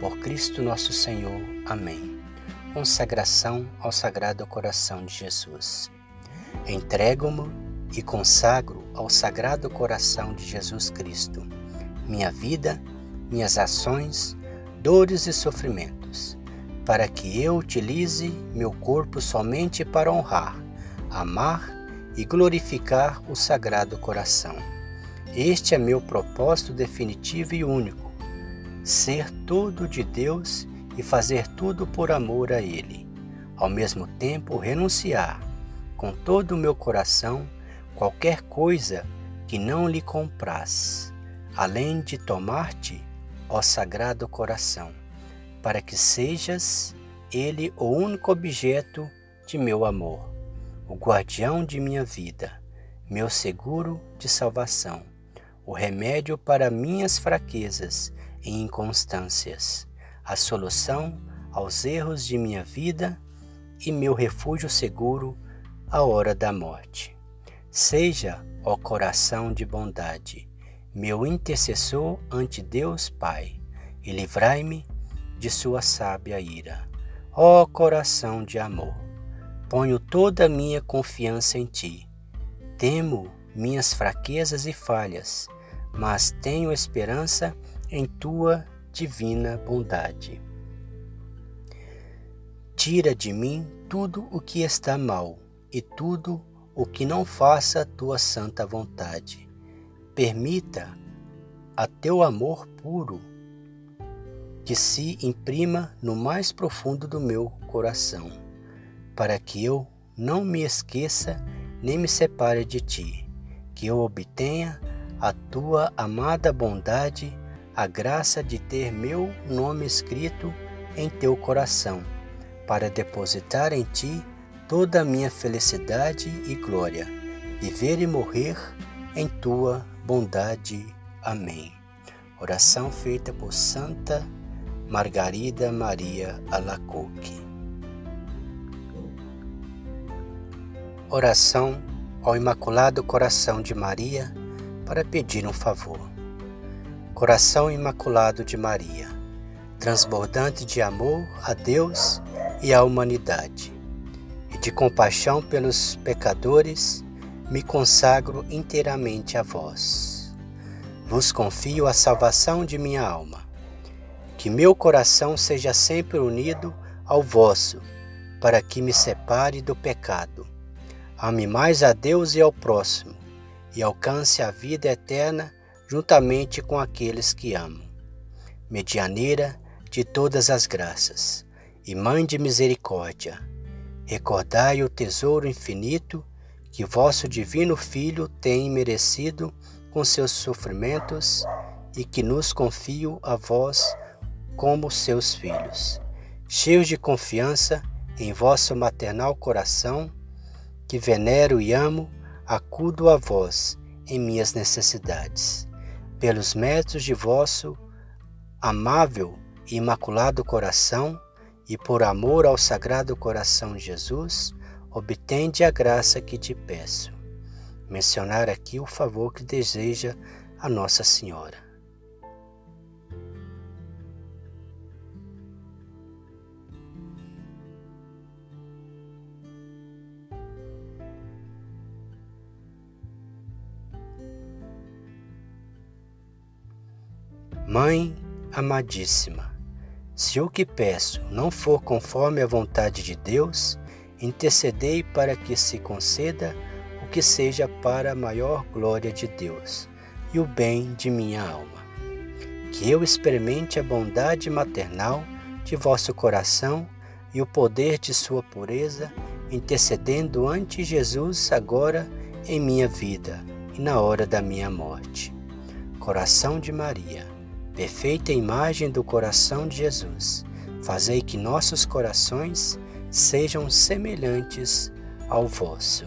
por Cristo nosso Senhor. Amém. Consagração ao Sagrado Coração de Jesus. Entrego-me e consagro ao Sagrado Coração de Jesus Cristo minha vida, minhas ações, dores e sofrimentos, para que eu utilize meu corpo somente para honrar, amar e glorificar o Sagrado Coração. Este é meu propósito definitivo e único ser tudo de Deus e fazer tudo por amor a Ele. Ao mesmo tempo, renunciar com todo o meu coração qualquer coisa que não lhe compraz, além de tomar-te, ó Sagrado Coração, para que sejas Ele o único objeto de meu amor, o guardião de minha vida, meu seguro de salvação, o remédio para minhas fraquezas e inconstâncias, a solução aos erros de minha vida e meu refúgio seguro à hora da morte. Seja, ó coração de bondade, meu intercessor ante Deus Pai, e livrai-me de sua sábia ira. Ó coração de amor, ponho toda a minha confiança em ti. Temo minhas fraquezas e falhas, mas tenho esperança em tua divina bondade. Tira de mim tudo o que está mal e tudo o que não faça tua santa vontade. Permita a teu amor puro que se imprima no mais profundo do meu coração, para que eu não me esqueça nem me separe de ti, que eu obtenha a tua amada bondade a graça de ter meu nome escrito em teu coração, para depositar em ti toda a minha felicidade e glória, viver e morrer em tua bondade. Amém. Oração feita por Santa Margarida Maria Alacoque. Oração ao Imaculado Coração de Maria para pedir um favor. Coração Imaculado de Maria, transbordante de amor a Deus e à humanidade, e de compaixão pelos pecadores, me consagro inteiramente a vós. Vos confio a salvação de minha alma. Que meu coração seja sempre unido ao vosso, para que me separe do pecado. Ame mais a Deus e ao próximo, e alcance a vida eterna juntamente com aqueles que amam. Medianeira de todas as graças e Mãe de misericórdia, recordai o tesouro infinito que vosso divino Filho tem merecido com seus sofrimentos e que nos confio a vós como seus filhos. Cheios de confiança em vosso maternal coração, que venero e amo, acudo a vós em minhas necessidades pelos méritos de vosso amável e imaculado coração e por amor ao Sagrado Coração de Jesus, obtende a graça que te peço. Mencionar aqui o favor que deseja a Nossa Senhora. Mãe amadíssima, se o que peço não for conforme a vontade de Deus, intercedei para que se conceda o que seja para a maior glória de Deus e o bem de minha alma. Que eu experimente a bondade maternal de vosso coração e o poder de sua pureza, intercedendo ante Jesus agora em minha vida e na hora da minha morte. Coração de Maria perfeita imagem do coração de Jesus, fazei que nossos corações sejam semelhantes ao vosso.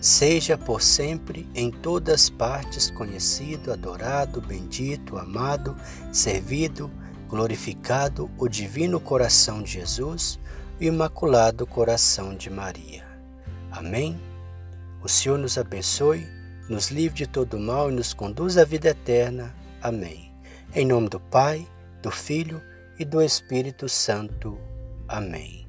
Seja por sempre em todas partes conhecido, adorado, bendito, amado, servido, glorificado o divino coração de Jesus e o imaculado coração de Maria. Amém. O Senhor nos abençoe, nos livre de todo mal e nos conduz à vida eterna. Amém. Em nome do Pai, do Filho e do Espírito Santo. Amém.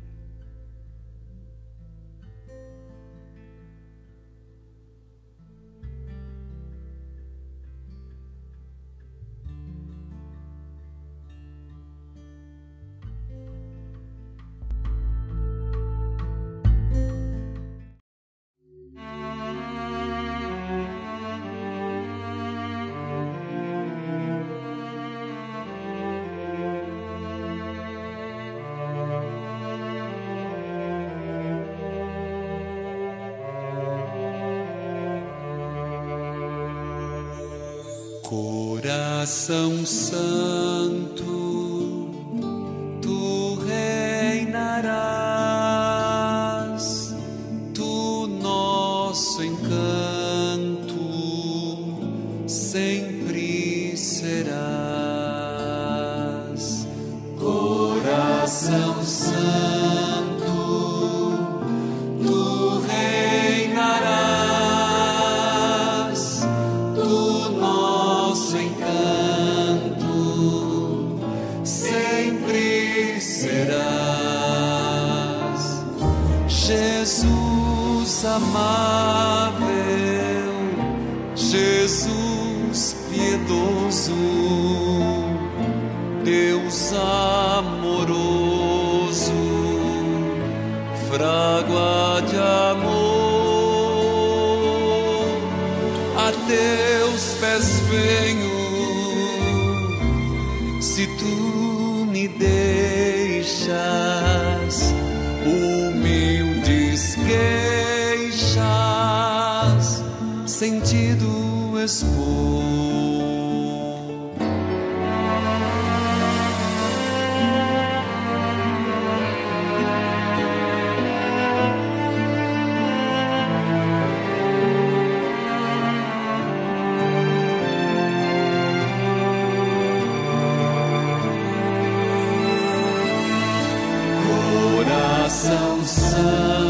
Coração Santo, tu reinarás, tu nosso encanto sempre serás. Coração Santo, Amável, Jesus piedoso, Deus amoroso, frágua de amor, a teus pés venho, se tu me deixas Coração Santo,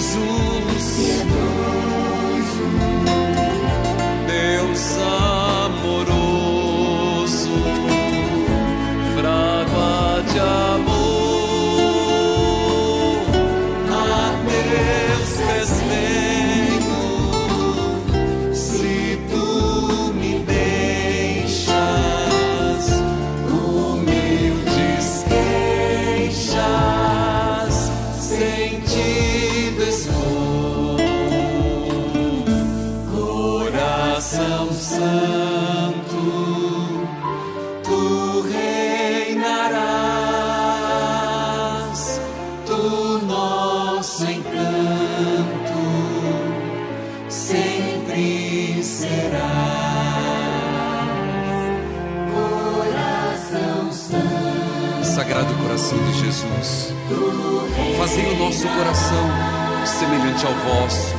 Jesus, coração santo, tu reinarás, tu nosso encanto sempre será. Sagrado coração de Jesus, fazei o nosso coração semelhante ao vosso,